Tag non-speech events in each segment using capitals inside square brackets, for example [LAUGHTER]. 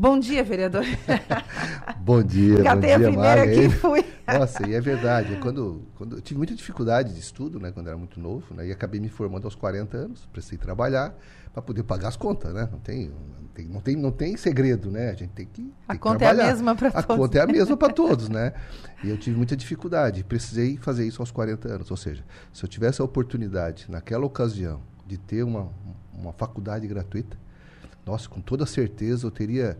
Bom dia, vereador. [LAUGHS] bom dia, Catei bom dia, a primeira aqui e fui. [LAUGHS] Nossa, e é verdade. Quando, quando eu tive muita dificuldade de estudo, né, quando era muito novo, né, e acabei me formando aos 40 anos, precisei trabalhar para poder pagar as contas, né? Não tem, não tem, não tem, não tem segredo, né? A gente tem que, tem a que conta trabalhar. é a mesma para todos. [LAUGHS] A conta é a mesma para todos, né? E eu tive muita dificuldade, precisei fazer isso aos 40 anos, ou seja, se eu tivesse a oportunidade naquela ocasião de ter uma, uma faculdade gratuita, nossa, com toda certeza eu teria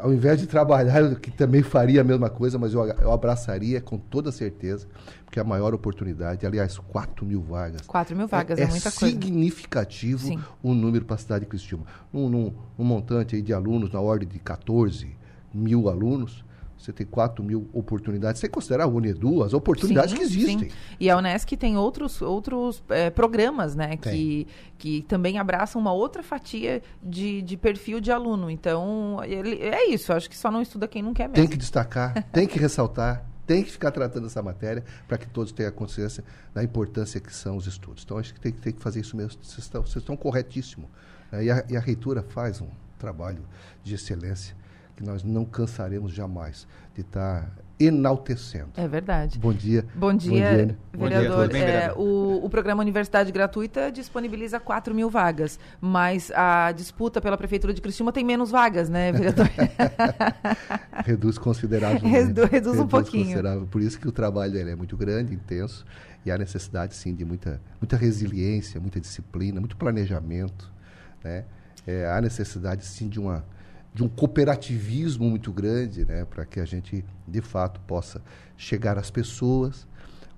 ao invés de trabalhar, eu que também faria a mesma coisa, mas eu, eu abraçaria com toda certeza, porque é a maior oportunidade. Aliás, 4 mil vagas. 4 mil vagas é, é muita coisa. É significativo Sim. o número para a cidade de Cristiúma. Um, um, um montante aí de alunos na ordem de 14 mil alunos você tem 4 mil oportunidades, sem considerar o Unedu, as oportunidades sim, que existem. Sim. E a Unesc tem outros, outros é, programas, né, que, que também abraçam uma outra fatia de, de perfil de aluno. Então, ele, é isso, acho que só não estuda quem não quer mesmo. Tem que destacar, tem que ressaltar, tem que ficar tratando essa matéria para que todos tenham consciência da importância que são os estudos. Então, acho que tem, tem que fazer isso mesmo. Vocês estão, vocês estão corretíssimos. Né? E, a, e a reitura faz um trabalho de excelência que nós não cansaremos jamais de estar enaltecendo. É verdade. Bom dia. Bom dia, Bom dia vereador. Bom dia, é, o, o, programa Universidade Gratuita disponibiliza 4 mil vagas, mas a disputa pela Prefeitura de Criciúma tem menos vagas, né, vereador? [LAUGHS] reduz consideravelmente. Reduz, reduz um pouquinho. Por isso que o trabalho é muito grande, intenso, e há necessidade, sim, de muita, muita resiliência, muita disciplina, muito planejamento, né? É, há necessidade, sim, de uma de um cooperativismo muito grande, né, para que a gente de fato possa chegar às pessoas,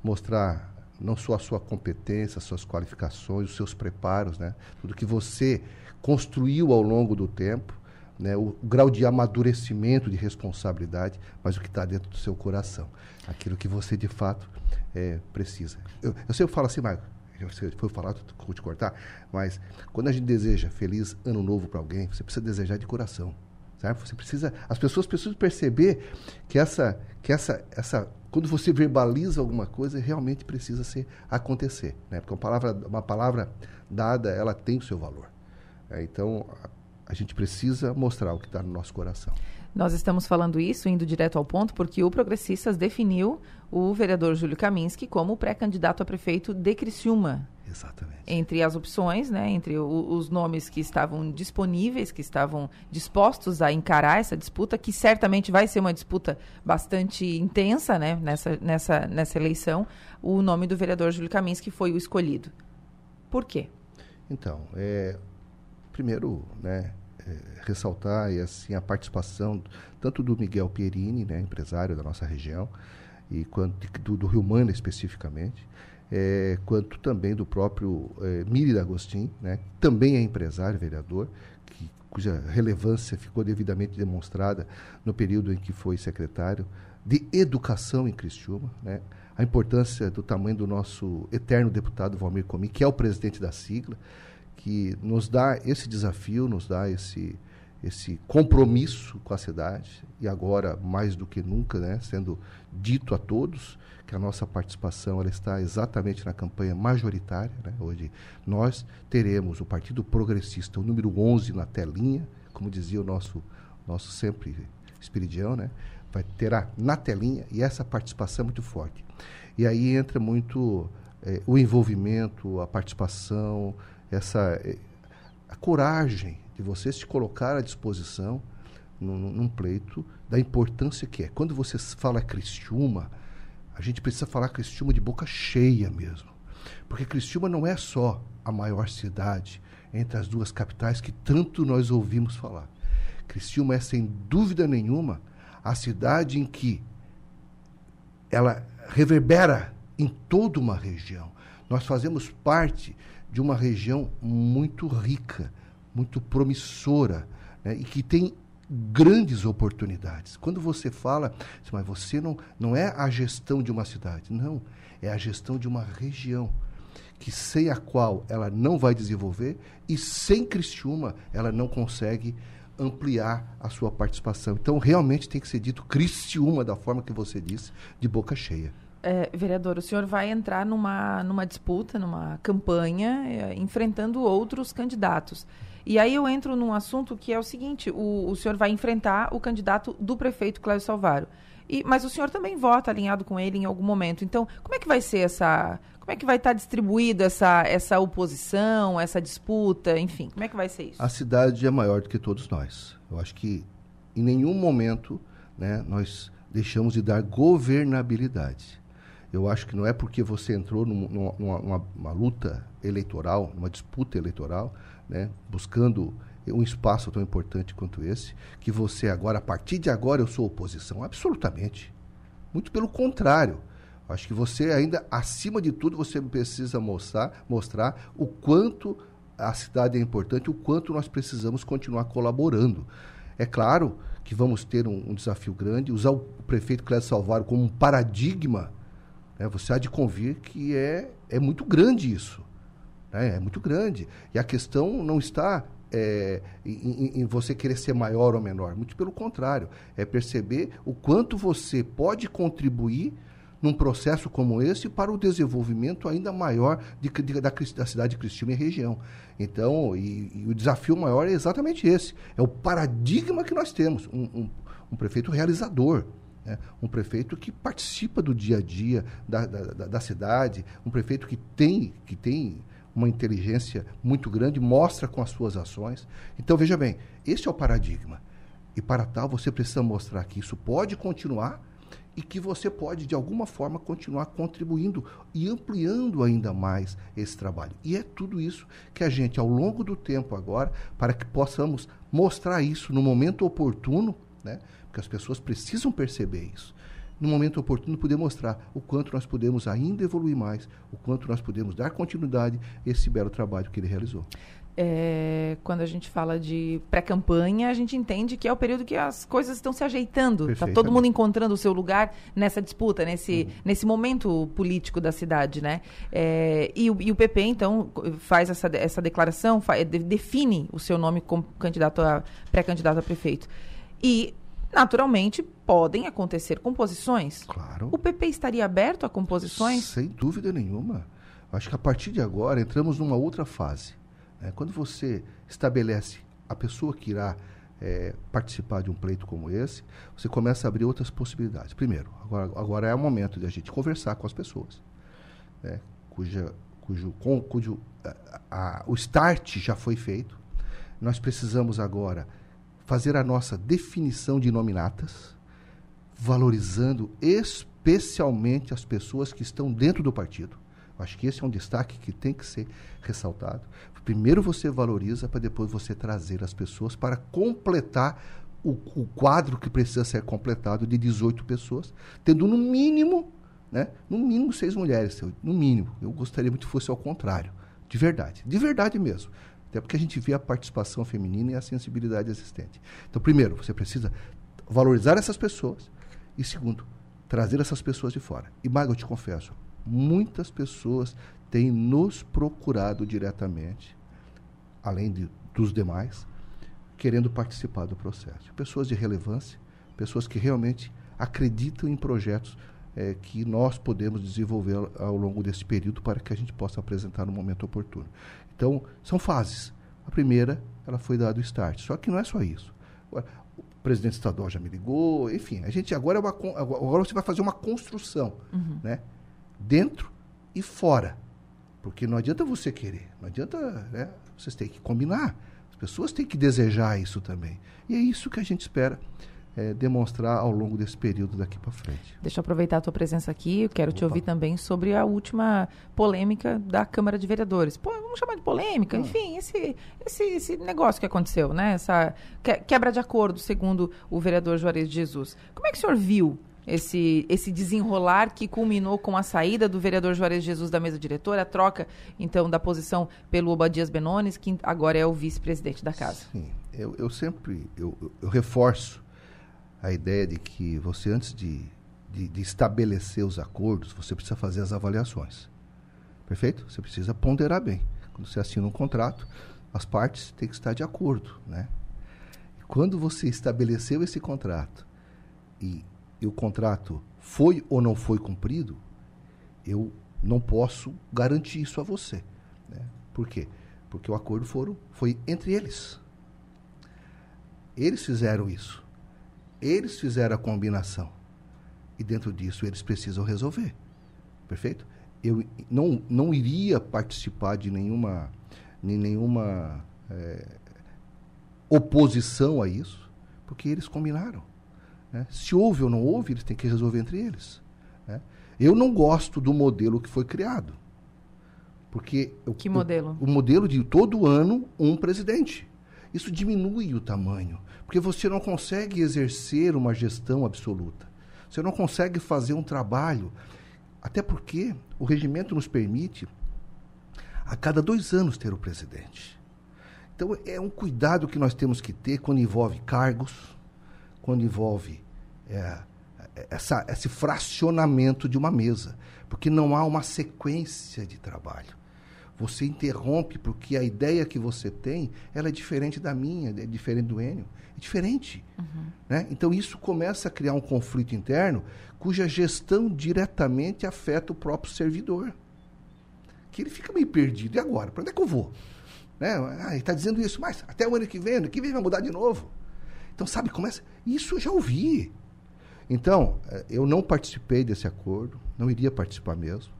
mostrar não só a sua competência, as suas qualificações, os seus preparos, né, tudo que você construiu ao longo do tempo, né, o, o grau de amadurecimento, de responsabilidade, mas o que está dentro do seu coração, aquilo que você de fato é, precisa. Eu, eu sempre falo assim, Marco, você foi falar, vou te cortar, mas quando a gente deseja feliz ano novo para alguém, você precisa desejar de coração. Sabe? Você precisa, as pessoas precisam perceber que essa, que essa, essa, quando você verbaliza alguma coisa, realmente precisa ser acontecer, né? Porque uma palavra, uma palavra dada, ela tem o seu valor. É, então, a, a gente precisa mostrar o que está no nosso coração. Nós estamos falando isso, indo direto ao ponto, porque o Progressistas definiu o vereador Júlio Kaminski como pré-candidato a prefeito de Criciúma. Exatamente. Entre as opções, né, entre o, os nomes que estavam disponíveis, que estavam dispostos a encarar essa disputa, que certamente vai ser uma disputa bastante intensa né, nessa, nessa, nessa eleição, o nome do vereador Júlio Kaminski foi o escolhido. Por quê? Então, é, primeiro, né, é, ressaltar e, assim, a participação tanto do Miguel Pierini, né, empresário da nossa região, e quanto do, do Rio Manda especificamente, é, quanto também do próprio é, Miri D'Agostin, né, também é empresário, vereador, que, cuja relevância ficou devidamente demonstrada no período em que foi secretário de Educação em Cristiúma, né, a importância do tamanho do nosso eterno deputado Valmir Comi, que é o presidente da sigla, que nos dá esse desafio, nos dá esse, esse compromisso com a cidade, e agora, mais do que nunca, né, sendo dito a todos que a nossa participação ela está exatamente na campanha majoritária. Né? Hoje nós teremos o Partido Progressista, o número 11 na telinha, como dizia o nosso, nosso sempre Espiridião, né? vai terá na telinha, e essa participação é muito forte. E aí entra muito é, o envolvimento, a participação, essa é, a coragem de você se colocar à disposição num, num, pleito da importância que é. Quando você fala Cristiúma, a gente precisa falar Cristiúma de boca cheia mesmo. Porque Cristiúma não é só a maior cidade entre as duas capitais que tanto nós ouvimos falar. Cristiúma é, sem dúvida nenhuma, a cidade em que ela reverbera em toda uma região. Nós fazemos parte de uma região muito rica, muito promissora, né, e que tem grandes oportunidades. Quando você fala, mas você não, não é a gestão de uma cidade, não, é a gestão de uma região que sem a qual ela não vai desenvolver e sem Criciúma ela não consegue ampliar a sua participação. Então realmente tem que ser dito Criciúma da forma que você disse, de boca cheia. É, vereador, o senhor vai entrar numa, numa disputa, numa campanha, é, enfrentando outros candidatos. E aí eu entro num assunto que é o seguinte: o, o senhor vai enfrentar o candidato do prefeito Cláudio Salvaro. E, mas o senhor também vota alinhado com ele em algum momento. Então, como é que vai ser essa. Como é que vai estar distribuída essa, essa oposição, essa disputa, enfim, como é que vai ser isso? A cidade é maior do que todos nós. Eu acho que em nenhum momento né, nós deixamos de dar governabilidade. Eu acho que não é porque você entrou numa, numa, numa luta eleitoral, numa disputa eleitoral, né, buscando um espaço tão importante quanto esse, que você agora, a partir de agora, eu sou oposição. Absolutamente. Muito pelo contrário. Acho que você ainda, acima de tudo, você precisa mostrar, mostrar o quanto a cidade é importante, o quanto nós precisamos continuar colaborando. É claro que vamos ter um, um desafio grande, usar o prefeito Cléber Salvaro como um paradigma, né? você há de convir que é, é muito grande isso. Né? É muito grande. E a questão não está é, em, em, você querer ser maior ou menor. Muito pelo contrário. É perceber o quanto você pode contribuir num processo como esse para o desenvolvimento ainda maior de, de, da, da, cidade de Cristina e região. Então, e, e, o desafio maior é exatamente esse. É o paradigma que nós temos. Um, um, um prefeito realizador. Né? Um prefeito que participa do dia a dia da, da, da cidade, um prefeito que tem, que tem uma inteligência muito grande, mostra com as suas ações. Então, veja bem, esse é o paradigma. E para tal, você precisa mostrar que isso pode continuar e que você pode, de alguma forma, continuar contribuindo e ampliando ainda mais esse trabalho. E é tudo isso que a gente, ao longo do tempo agora, para que possamos mostrar isso no momento oportuno, né? Porque as pessoas precisam perceber isso no momento oportuno, poder mostrar o quanto nós podemos ainda evoluir mais, o quanto nós podemos dar continuidade a esse belo trabalho que ele realizou. É, quando a gente fala de pré-campanha, a gente entende que é o período que as coisas estão se ajeitando. Está todo mundo encontrando o seu lugar nessa disputa, nesse, uhum. nesse momento político da cidade, né? É, e, o, e, o PP, então, faz essa, essa declaração, faz, define o seu nome como candidato a pré-candidato a prefeito. E Naturalmente, podem acontecer composições. Claro. O PP estaria aberto a composições? Sem dúvida nenhuma. Acho que a partir de agora entramos numa outra fase. Né? Quando você estabelece a pessoa que irá é, participar de um pleito como esse, você começa a abrir outras possibilidades. Primeiro, agora, agora é o momento de a gente conversar com as pessoas, né? cuja, cujo, com, cujo a, a, o start já foi feito. Nós precisamos agora fazer a nossa definição de nominatas, valorizando especialmente as pessoas que estão dentro do partido. Acho que esse é um destaque que tem que ser ressaltado. Primeiro você valoriza para depois você trazer as pessoas para completar o, o, quadro que precisa ser completado de 18 pessoas, tendo no mínimo, né, no mínimo seis mulheres, no mínimo. Eu gostaria muito que fosse ao contrário, de verdade, de verdade mesmo. Até porque a gente vê a participação feminina e a sensibilidade existente. Então, primeiro, você precisa valorizar essas pessoas. E segundo, trazer essas pessoas de fora. E, Maga, eu te confesso, muitas pessoas têm nos procurado diretamente, além de, dos demais, querendo participar do processo. Pessoas de relevância, pessoas que realmente acreditam em projetos é, que nós podemos desenvolver ao longo desse período para que a gente possa apresentar no momento oportuno. Então, são fases. A primeira, ela foi dado o start. Só que não é só isso. O presidente estadual já me ligou, enfim, a gente agora é uma, agora você vai fazer uma construção, uhum. né? Dentro e fora. Porque não adianta você querer, não adianta, né? Vocês têm que combinar. As pessoas têm que desejar isso também. E é isso que a gente espera é, demonstrar ao longo desse período daqui para frente. Deixa eu aproveitar a tua presença aqui. Eu quero Opa. te ouvir também sobre a última polêmica da Câmara de Vereadores. Pô, vamos chamar de polêmica? Ah. Enfim, esse, esse, esse, negócio que aconteceu, né? Essa quebra de acordo, segundo o vereador Juarez de Jesus. Como é que o senhor viu esse, esse desenrolar que culminou com a saída do vereador Juarez Jesus da mesa diretora, a troca, então, da posição pelo Obadias Benones, que agora é o vice-presidente da casa. Sim, eu, eu sempre eu, eu reforço a ideia de que você, antes de, de, de, estabelecer os acordos, você precisa fazer as avaliações. Perfeito? Você precisa ponderar bem. Quando você assina um contrato, as partes têm que estar de acordo. Né? Quando você estabeleceu esse contrato e, e o contrato foi ou não foi cumprido, eu não posso garantir isso a você. Né? Por quê? Porque o acordo foram, foi entre eles. Eles fizeram isso. Eles fizeram a combinação. E dentro disso eles precisam resolver. Perfeito? Eu não, não iria participar de nenhuma, nenhuma é, oposição a isso, porque eles combinaram. Né? Se houve ou não houve, eles têm que resolver entre eles. Né? Eu não gosto do modelo que foi criado. Porque que modelo? O, o modelo de todo ano um presidente. Isso diminui o tamanho, porque você não consegue exercer uma gestão absoluta. Você não consegue fazer um trabalho. Até porque o regimento nos permite, a cada dois anos, ter o presidente. Então, é um cuidado que nós temos que ter quando envolve cargos, quando envolve é, essa, esse fracionamento de uma mesa, porque não há uma sequência de trabalho. Você interrompe porque a ideia que você tem ela é diferente da minha, é diferente do Enio, é diferente. Uhum. Né? Então isso começa a criar um conflito interno cuja gestão diretamente afeta o próprio servidor. Que ele fica meio perdido. E agora? Para onde é que eu vou? Né? Ah, ele está dizendo isso, mas até o ano que vem, ano que vem vai mudar de novo. Então, sabe, começa. Isso eu já ouvi. Então, eh, eu não participei desse acordo, não iria participar mesmo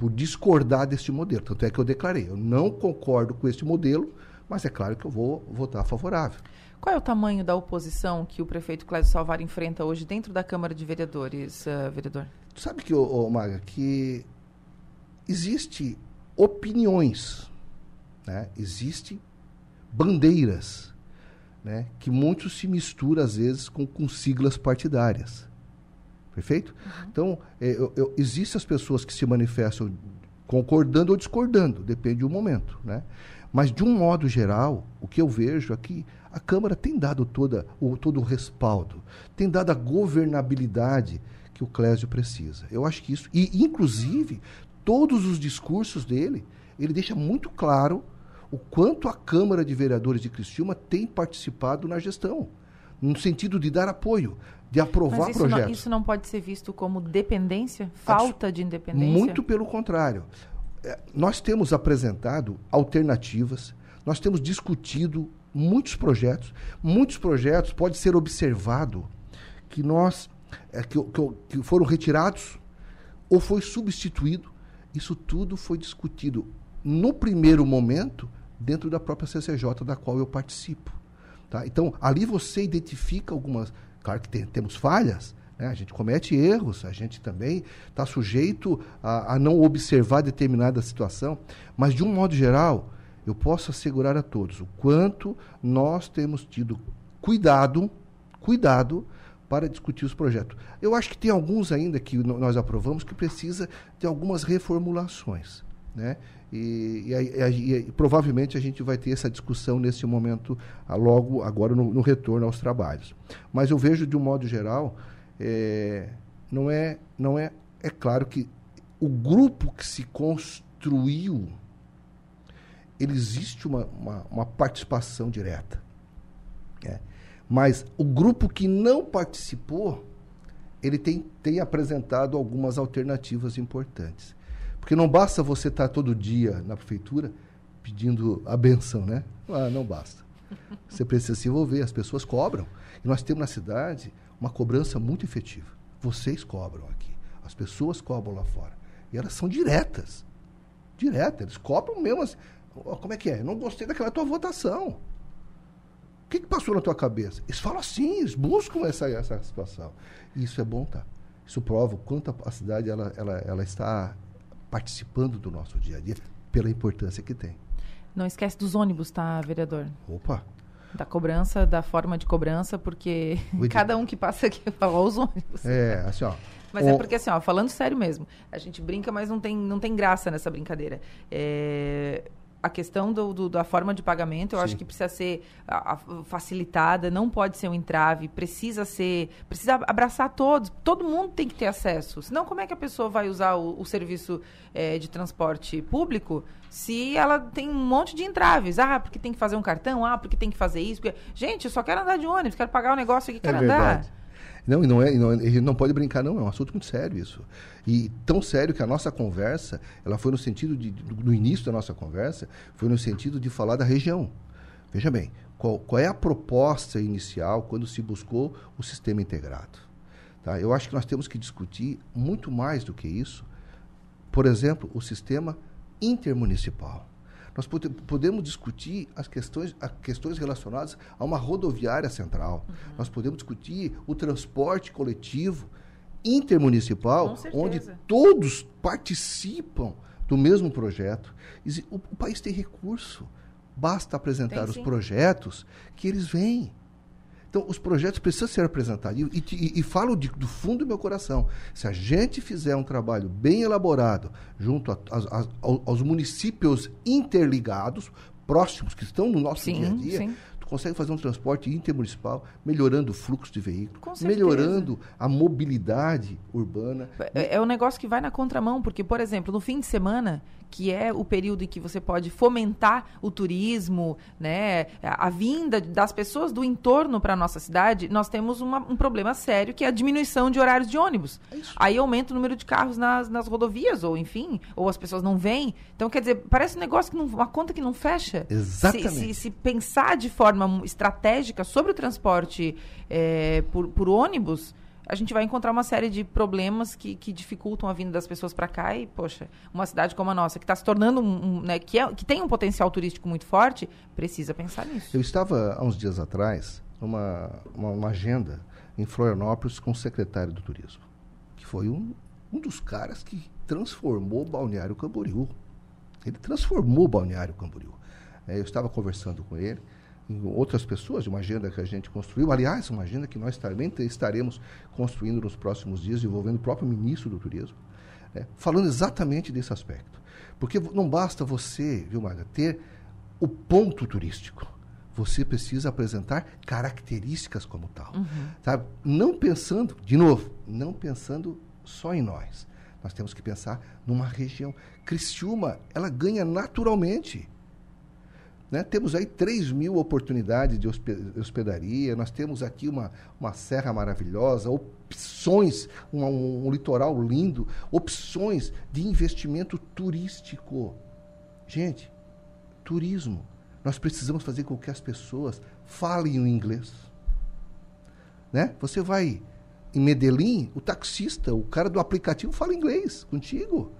por discordar deste modelo. Tanto é que eu declarei, eu não concordo com este modelo, mas é claro que eu vou votar favorável. Qual é o tamanho da oposição que o prefeito Clésio Salvar enfrenta hoje dentro da Câmara de Vereadores, uh, vereador? Tu sabe que, ô, Maga, que existe opiniões, né? existe bandeiras, né? que muito se mistura às vezes com, com siglas partidárias. Perfeito? Uhum. Então, é, existem as pessoas que se manifestam concordando ou discordando, depende do momento. Né? Mas, de um modo geral, o que eu vejo é que a Câmara tem dado toda, o, todo o respaldo, tem dado a governabilidade que o Clésio precisa. Eu acho que isso. E, inclusive, todos os discursos dele, ele deixa muito claro o quanto a Câmara de Vereadores de Criciúma tem participado na gestão, no sentido de dar apoio de aprovar Mas isso projetos. Não, isso não pode ser visto como dependência? Falta de independência? Muito pelo contrário. É, nós temos apresentado alternativas, nós temos discutido muitos projetos. Muitos projetos pode ser observado que nós é, que, que, que foram retirados ou foi substituído. Isso tudo foi discutido no primeiro momento dentro da própria CCJ, da qual eu participo. Tá? Então, ali você identifica algumas Claro que tem, temos falhas, né? a gente comete erros, a gente também está sujeito a, a não observar determinada situação, mas de um modo geral, eu posso assegurar a todos o quanto nós temos tido cuidado, cuidado para discutir os projetos. Eu acho que tem alguns ainda que nós aprovamos que precisa de algumas reformulações, né? E, e, e, e, provavelmente a gente vai ter essa discussão nesse momento, ah, logo agora no, no retorno aos trabalhos. Mas eu vejo de um modo geral, é, não é, não é, é claro que o grupo que se construiu, ele existe uma, uma, uma participação direta. É. Mas o grupo que não participou, ele tem, tem apresentado algumas alternativas importantes. Porque não basta você estar todo dia na prefeitura pedindo a benção, né? Ah, não basta. Você precisa se envolver, as pessoas cobram. E nós temos na cidade uma cobrança muito efetiva. Vocês cobram aqui, as pessoas cobram lá fora. E elas são diretas. Diretas, eles cobram mesmo assim. Como é que é? Eu não gostei daquela tua votação. O que, que passou na tua cabeça? Eles falam assim, eles buscam essa, essa situação. E isso é bom, tá? Isso prova o quanto a cidade ela, ela, ela está participando do nosso dia a dia pela importância que tem. Não esquece dos ônibus, tá, vereador? Opa! Da cobrança, da forma de cobrança, porque [LAUGHS] cada um que passa aqui [LAUGHS] fala os ônibus. É, assim, ó. Mas é o... é porque, assim, ó, falando sério mesmo, a gente brinca, mas não tem, não tem graça nessa brincadeira. É, a questão do, do, da forma de pagamento, eu Sim. acho que precisa ser a, a, facilitada, não pode ser um entrave, precisa ser, precisa abraçar todos, todo mundo tem que ter acesso. Senão, como é que a pessoa vai usar o, o serviço é, de transporte público se ela tem um monte de entraves? Ah, porque tem que fazer um cartão, ah, porque tem que fazer isso. Porque... Gente, eu só quero andar de ônibus, quero pagar o negócio aqui, quero é andar. Não, e não é, não, ele não pode brincar, não, é um assunto muito sério isso. E tão sério que a nossa conversa, ela foi no sentido de, do, início da nossa conversa, foi no sentido de falar da região. Veja bem, qual, qual é a proposta inicial quando se buscou o sistema integrado? Tá? Eu acho que nós temos que discutir muito mais do que isso. Por exemplo, o sistema intermunicipal. Nós pode, podemos discutir as questões, as questões relacionadas a uma rodoviária central. Uhum. Nós podemos discutir o transporte coletivo intermunicipal, onde todos participam do mesmo projeto. O, o país tem recurso. Basta apresentar tem, os projetos que eles vêm. Então, os projetos precisam ser apresentados. E, e, e falo de, do fundo do meu coração. Se a gente fizer um trabalho bem elaborado junto a, a, a, aos municípios interligados, próximos, que estão no nosso sim, dia a dia, sim consegue fazer um transporte intermunicipal, melhorando o fluxo de veículos, melhorando a mobilidade urbana. É, é um negócio que vai na contramão, porque, por exemplo, no fim de semana, que é o período em que você pode fomentar o turismo, né, a, vinda das pessoas do entorno para a nossa cidade, nós temos uma, um problema sério que é a diminuição de horários de ônibus. É Aí aumenta o número de carros nas, nas rodovias, ou enfim, ou as pessoas não vêm. Então, quer dizer, parece um negócio que não, uma conta que não fecha. Exatamente. Se, se, se pensar de forma estratégica sobre o transporte é, por, por ônibus, a gente vai encontrar uma série de problemas que, que dificultam a vinda das pessoas para cá e, poxa, uma cidade como a nossa, que está se tornando, um, um, né, que, é, que tem um potencial turístico muito forte, precisa pensar nisso. Eu estava, há uns dias atrás, numa uma, uma agenda em Florianópolis com o secretário do Turismo, que foi um, um dos caras que transformou o Balneário Camboriú. Ele transformou o Balneário Camboriú. É, eu estava conversando com ele, outras pessoas, de uma agenda que a gente construiu. Aliás, uma agenda que nós também estaremos construindo nos próximos dias, envolvendo o próprio ministro do Turismo, né, falando exatamente desse aspecto. Porque não basta você, viu, Maga, ter o ponto turístico. Você precisa apresentar características como tal. Uhum. Sabe? Não pensando, de novo, não pensando só em nós. Nós temos que pensar numa região. Criciúma, ela ganha naturalmente né? Temos aí 3 mil oportunidades de hospedaria, nós temos aqui uma, uma serra maravilhosa, opções, um, um, um litoral lindo, opções de investimento turístico. Gente, turismo. Nós precisamos fazer com que as pessoas falem o inglês. Né? Você vai em Medellín, o taxista, o cara do aplicativo fala inglês contigo.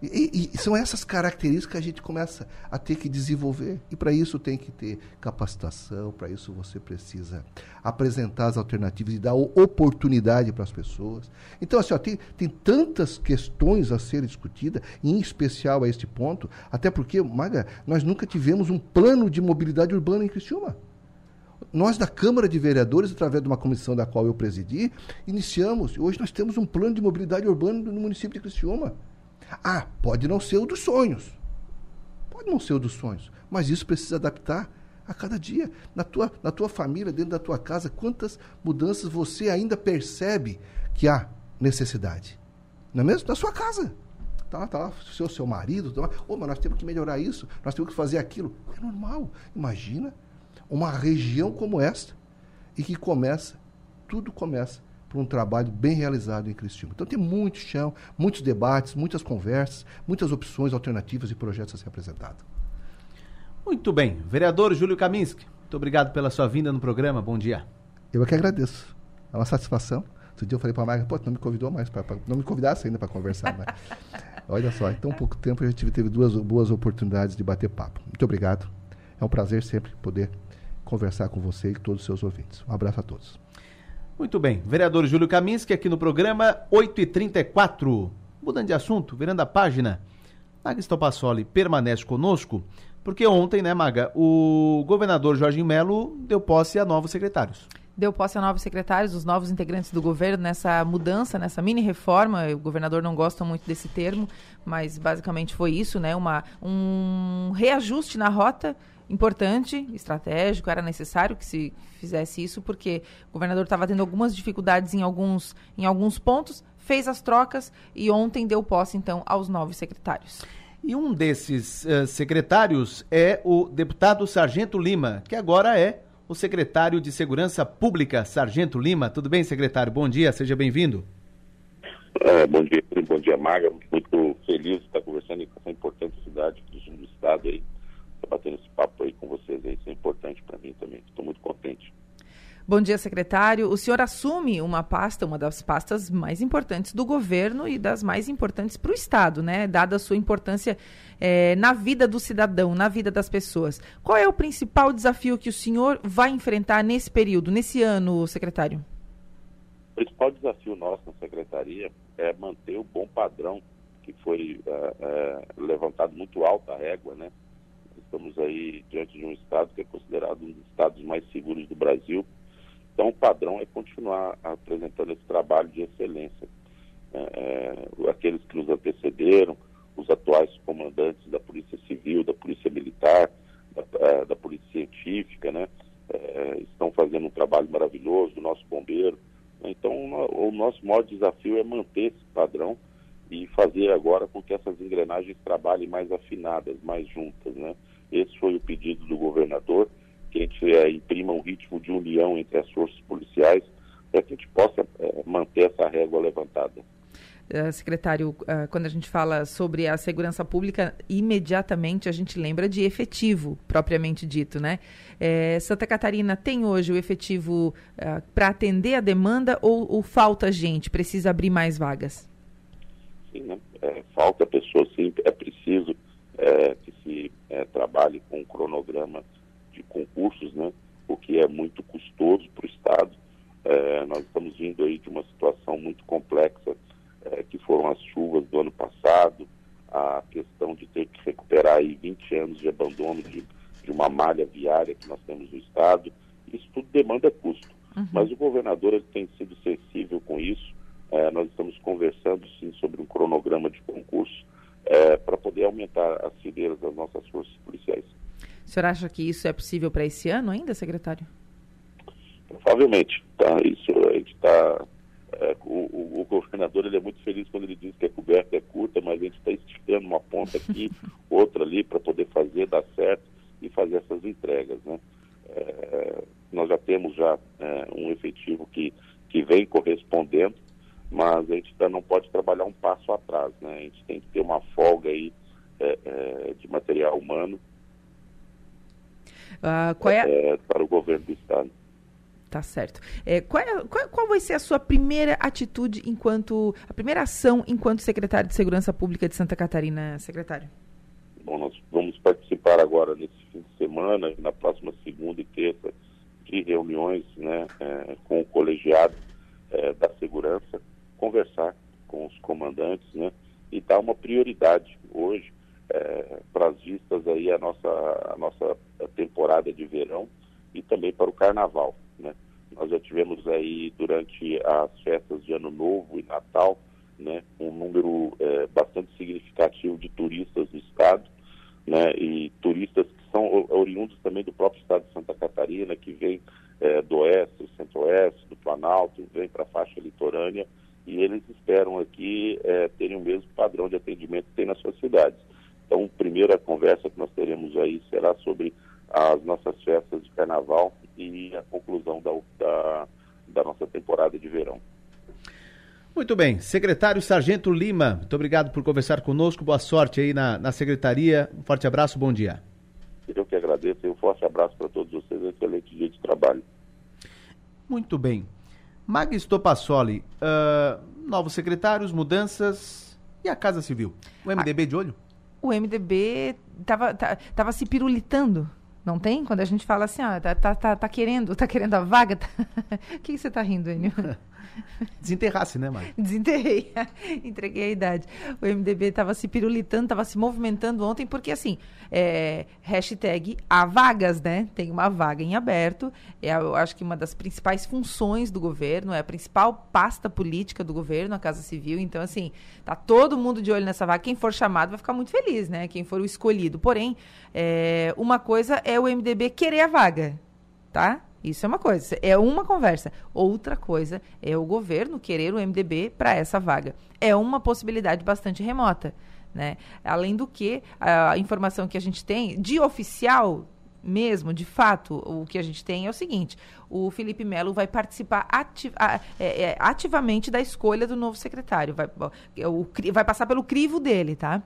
E, e, são essas características que a gente começa a ter que desenvolver. E para isso tem que ter capacitação, para isso você precisa apresentar as alternativas e dar oportunidade para as pessoas. Então, assim, ó, tem, tem tantas questões a serem discutidas, em especial a este ponto, até porque, Maga, nós nunca tivemos um plano de mobilidade urbana em Criciúma. Nós, da Câmara de Vereadores, através de uma comissão da qual eu presidi, iniciamos, hoje nós temos um plano de mobilidade urbana no município de Criciúma. Ah, pode não ser o dos sonhos. Pode não ser o dos sonhos. Mas isso precisa adaptar a cada dia. Na tua, na tua família, dentro da tua casa, quantas mudanças você ainda percebe que há necessidade? Não é mesmo? Na sua casa. Tá lá, tá lá, seu, seu marido, tá lá. Oh, mas nós temos que melhorar isso, nós temos que fazer aquilo. É normal. Imagina uma região como esta e que começa, tudo começa por um trabalho bem realizado em Cristina. Então tem muito chão, muitos debates, muitas conversas, muitas opções alternativas e projetos a ser apresentados. Muito bem. Vereador Júlio Kaminski, muito obrigado pela sua vinda no programa. Bom dia. Eu é que agradeço. É uma satisfação. Outro dia eu falei para a Marga, pô, não me convidou mais, pra, pra não me convidasse ainda para conversar. Mas... [LAUGHS] Olha só, em tão pouco tempo a gente teve duas boas oportunidades de bater papo. Muito obrigado. É um prazer sempre poder conversar com você e com todos os seus ouvintes. Um abraço a todos. Muito bem. Vereador Júlio Kaminski aqui no programa 8h34. Mudando de assunto, virando a página, Maga Stopassoli permanece conosco, porque ontem, né, Maga, o governador Jorge Melo deu posse a novos secretários deu posse a novos secretários, os novos integrantes do governo nessa mudança, nessa mini reforma. O governador não gosta muito desse termo, mas basicamente foi isso, né? Uma, um reajuste na rota importante, estratégico, era necessário que se fizesse isso, porque o governador estava tendo algumas dificuldades em alguns, em alguns pontos, fez as trocas e ontem deu posse, então, aos novos secretários. E um desses uh, secretários é o deputado Sargento Lima, que agora é o secretário de Segurança Pública, Sargento Lima. Tudo bem, secretário? Bom dia, seja bem-vindo. É, bom dia, bom dia, Maga. Muito feliz de estar conversando com essa importante cidade do sul do estado aí. Batendo esse papo aí com vocês aí. Isso é importante para mim também. Estou muito contente. Bom dia, secretário. O senhor assume uma pasta, uma das pastas mais importantes do governo e das mais importantes para o Estado, né? Dada a sua importância é, na vida do cidadão, na vida das pessoas. Qual é o principal desafio que o senhor vai enfrentar nesse período, nesse ano, secretário? O principal desafio nosso na secretaria é manter o bom padrão que foi é, é, levantado muito alto a régua, né? Estamos aí diante de um estado que é considerado um dos estados mais seguros do Brasil então, o padrão é continuar apresentando esse trabalho de excelência. É, é, aqueles que nos antecederam, os atuais comandantes da Polícia Civil, da Polícia Militar, da, é, da Polícia Científica, né, é, estão fazendo um trabalho maravilhoso, o nosso bombeiro. Então, o nosso maior desafio é manter esse padrão e fazer agora com que essas engrenagens trabalhem mais afinadas, mais juntas. Né? Esse foi o pedido do governador que a gente é, imprima um ritmo de união entre as forças policiais para que a gente possa é, manter essa régua levantada. Uh, secretário, uh, quando a gente fala sobre a segurança pública, imediatamente a gente lembra de efetivo, propriamente dito, né? É, Santa Catarina tem hoje o efetivo uh, para atender a demanda ou, ou, falta gente? Precisa abrir mais vagas? Sim, né? É, falta pessoas, sim. É preciso é, que se é, trabalhe com um cronograma de concursos, né? o que é muito custoso para o Estado. É, nós estamos vindo aí de uma situação muito complexa, é, que foram as chuvas do ano passado, a questão de ter que recuperar aí 20 anos de abandono de, de uma malha viária que nós temos no Estado. Isso tudo demanda custo. Uhum. Mas o governador ele tem sido sensível com isso. É, nós estamos conversando, sim, sobre um cronograma de concurso é, para poder aumentar as fileiras das nossas forças policiais. O senhor acha que isso é possível para esse ano ainda, secretário? Provavelmente. Tá, isso a gente está. É, o, o, governador ele é muito feliz quando ele diz que a coberta é curta, mas a gente está esticando uma ponta aqui, [LAUGHS] outra ali, para poder fazer, dar certo e fazer essas entregas. Né? É, nós já temos já é, um efetivo que, que vem correspondendo, mas a gente ainda não pode trabalhar um passo atrás. Né? A gente tem que ter uma folga aí é, é, de material humano Uh, qual é, é, para o governo do Estado. Tá certo. É, qual, é, qual, qual, vai ser a sua primeira atitude enquanto. a primeira ação enquanto secretário de Segurança Pública de Santa Catarina, secretário? Bom, nós vamos participar agora nesse fim de semana, na próxima segunda e terça, de reuniões né, é, com o colegiado é, da segurança, conversar com os comandantes né, e dar uma prioridade hoje é, para as vistas aí a nossa, a nossa temporada de verão e também para o carnaval. Né? Nós já tivemos aí durante as festas de Ano Novo e Natal né, um número é, bastante significativo de turistas do estado né, e turistas que são oriundos também do próprio estado de Santa Catarina, que vêm é, do oeste, do centro-oeste, do Planalto, vêm para a faixa litorânea e eles esperam aqui é, terem o mesmo padrão de atendimento que tem nas suas cidades. Então, a primeira conversa que nós teremos aí será sobre as nossas festas de carnaval e a conclusão da, da, da nossa temporada de verão. Muito bem. Secretário Sargento Lima, muito obrigado por conversar conosco. Boa sorte aí na, na secretaria. Um forte abraço, bom dia. Eu que agradeço e um forte abraço para todos vocês. Excelente dia de trabalho. Muito bem. Magis Topassoli, uh, novos secretários, mudanças e a Casa Civil. O MDB de olho? o MDB estava tava se pirulitando. Não tem? Quando a gente fala assim, ah, tá, tá, tá, tá querendo, tá querendo a vaga. [LAUGHS] Tá... O que, que você está rindo, Enio? [LAUGHS] [LAUGHS] Desenterrasse, né, Mari? Desenterrei. [LAUGHS] Entreguei a idade. O MDB estava se pirulitando, estava se movimentando ontem, porque assim, é, hashtag há vagas, né? Tem uma vaga em aberto. É, eu acho que uma das principais funções do governo, é a principal pasta política do governo, a Casa Civil. Então, assim, tá todo mundo de olho nessa vaga. Quem for chamado vai ficar muito feliz, né? Quem for o escolhido. Porém, é, uma coisa é o MDB querer a vaga, tá? Isso é uma coisa, é uma conversa. Outra coisa é o governo querer o MDB para essa vaga. É uma possibilidade bastante remota. Né? Além do que, a informação que a gente tem de oficial mesmo, de fato, o que a gente tem é o seguinte: o Felipe Melo vai participar ativ é, é, ativamente da escolha do novo secretário. Vai, o, vai passar pelo crivo dele, tá?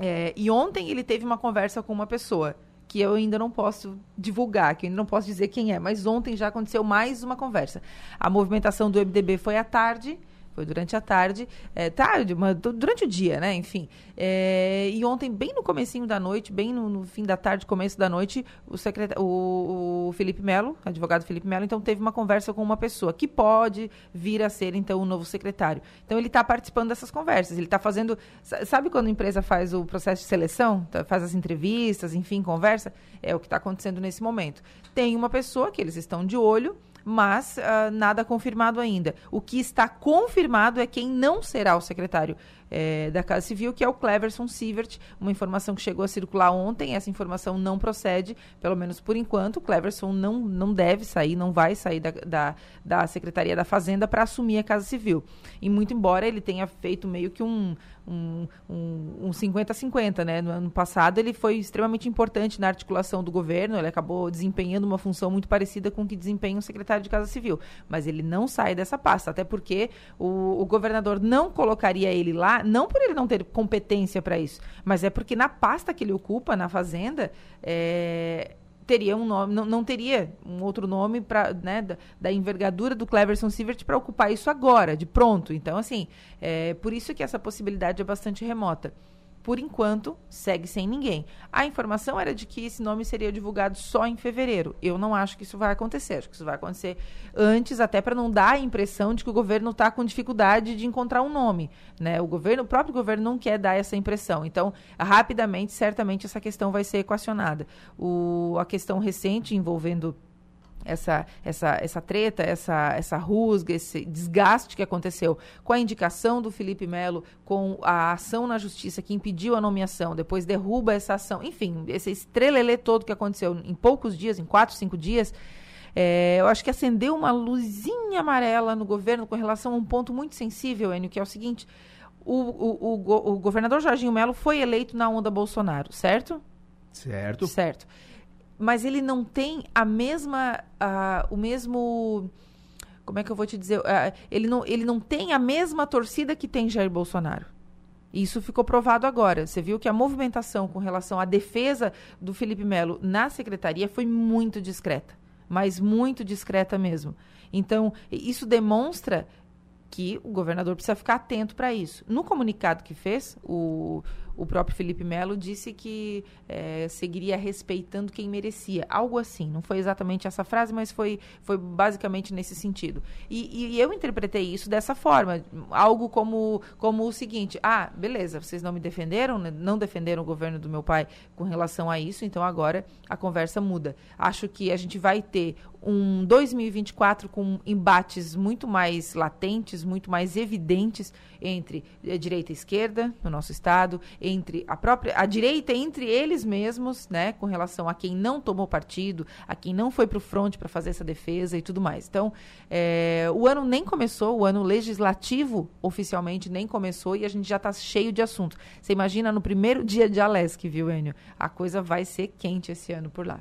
É, e ontem ele teve uma conversa com uma pessoa que eu ainda não posso divulgar, que eu ainda não posso dizer quem é, mas ontem já aconteceu mais uma conversa. A movimentação do MDB foi à tarde foi durante a tarde, é, tarde, uma, durante o dia, né? Enfim. É, e ontem, bem no comecinho da noite, bem no, no fim da tarde, começo da noite, o, secretário, o, o Felipe Melo, advogado Felipe Melo, então teve uma conversa com uma pessoa que pode vir a ser, então, o novo secretário. Então, ele está participando dessas conversas. Ele está fazendo. Sabe quando a empresa faz o processo de seleção? Tá, faz as entrevistas, enfim, conversa? É o que está acontecendo nesse momento. Tem uma pessoa que eles estão de olho mas uh, nada confirmado ainda. O que está confirmado é quem não será o secretário é, da Casa Civil, que é o Cleverson Sievert, uma informação que chegou a circular ontem, essa informação não procede, pelo menos por enquanto, o Cleverson não, não deve sair, não vai sair da, da, da Secretaria da Fazenda para assumir a Casa Civil. E muito embora ele tenha feito meio que um, um, um 50-50, né? No ano passado ele foi extremamente importante na articulação do governo, ele acabou desempenhando uma função muito parecida com o que desempenha o secretário de Casa Civil, mas ele não sai dessa pasta, até porque o, o governador não colocaria ele lá, não por ele não ter competência para isso, mas é porque na pasta que ele ocupa, na Fazenda, é, teria um nome, não, não teria um outro nome para né, da, da, envergadura do Cleverson Sievert para ocupar isso agora, de pronto. Então, assim, é por isso que essa possibilidade é bastante remota por enquanto, segue sem ninguém. A informação era de que esse nome seria divulgado só em fevereiro. Eu não acho que isso vai acontecer. Acho que isso vai acontecer antes, até para não dar a impressão de que o governo está com dificuldade de encontrar um nome. Né? O governo, o próprio governo não quer dar essa impressão. Então, rapidamente, certamente, essa questão vai ser equacionada. O, a questão recente envolvendo essa, essa, essa treta, essa, essa rusga, esse desgaste que aconteceu com a indicação do Felipe Melo, com a ação na justiça que impediu a nomeação, depois derruba essa ação, enfim, esse estrelelê todo que aconteceu em poucos dias, em quatro, cinco dias, é, eu acho que acendeu uma luzinha amarela no governo com relação a um ponto muito sensível, Enio, que é o seguinte: o, o, o, o governador Jorginho Melo foi eleito na onda Bolsonaro, certo? Certo. Certo mas ele não tem a mesma, uh, o mesmo, como é que eu vou te dizer, uh, ele, não, ele não tem a mesma torcida que tem Jair Bolsonaro. Isso ficou provado agora. Você viu que a movimentação com relação à defesa do Felipe Melo na secretaria foi muito discreta, mas muito discreta mesmo. Então, isso demonstra que o governador precisa ficar atento para isso. No comunicado que fez, o, o próprio Felipe Melo disse que é, seguiria respeitando quem merecia. Algo assim. Não foi exatamente essa frase, mas foi, foi basicamente nesse sentido. E, e eu interpretei isso dessa forma. Algo como, como o seguinte: ah, beleza, vocês não me defenderam, né, não defenderam o governo do meu pai com relação a isso, então agora a conversa muda. Acho que a gente vai ter um 2024 com embates muito mais latentes, muito mais evidentes entre a direita e esquerda no nosso estado, entre a própria a direita entre eles mesmos, né, com relação a quem não tomou partido, a quem não foi para o fronte para fazer essa defesa e tudo mais. Então, é, o ano nem começou, o ano legislativo oficialmente nem começou e a gente já está cheio de assunto. Você imagina no primeiro dia de Alesc, viu, Enio? A coisa vai ser quente esse ano por lá.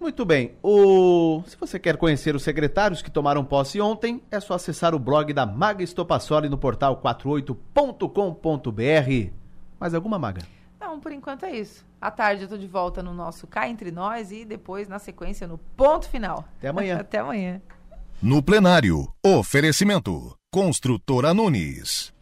Muito bem. O... Se você quer conhecer os secretários que tomaram posse ontem, é só acessar o blog da Maga Estopassoli no portal 48.com.br. Mais alguma, Maga? Não, por enquanto é isso. À tarde eu tô de volta no nosso Cá Entre Nós e depois, na sequência, no ponto final. Até amanhã. [LAUGHS] Até amanhã. No plenário, oferecimento. Construtora Nunes.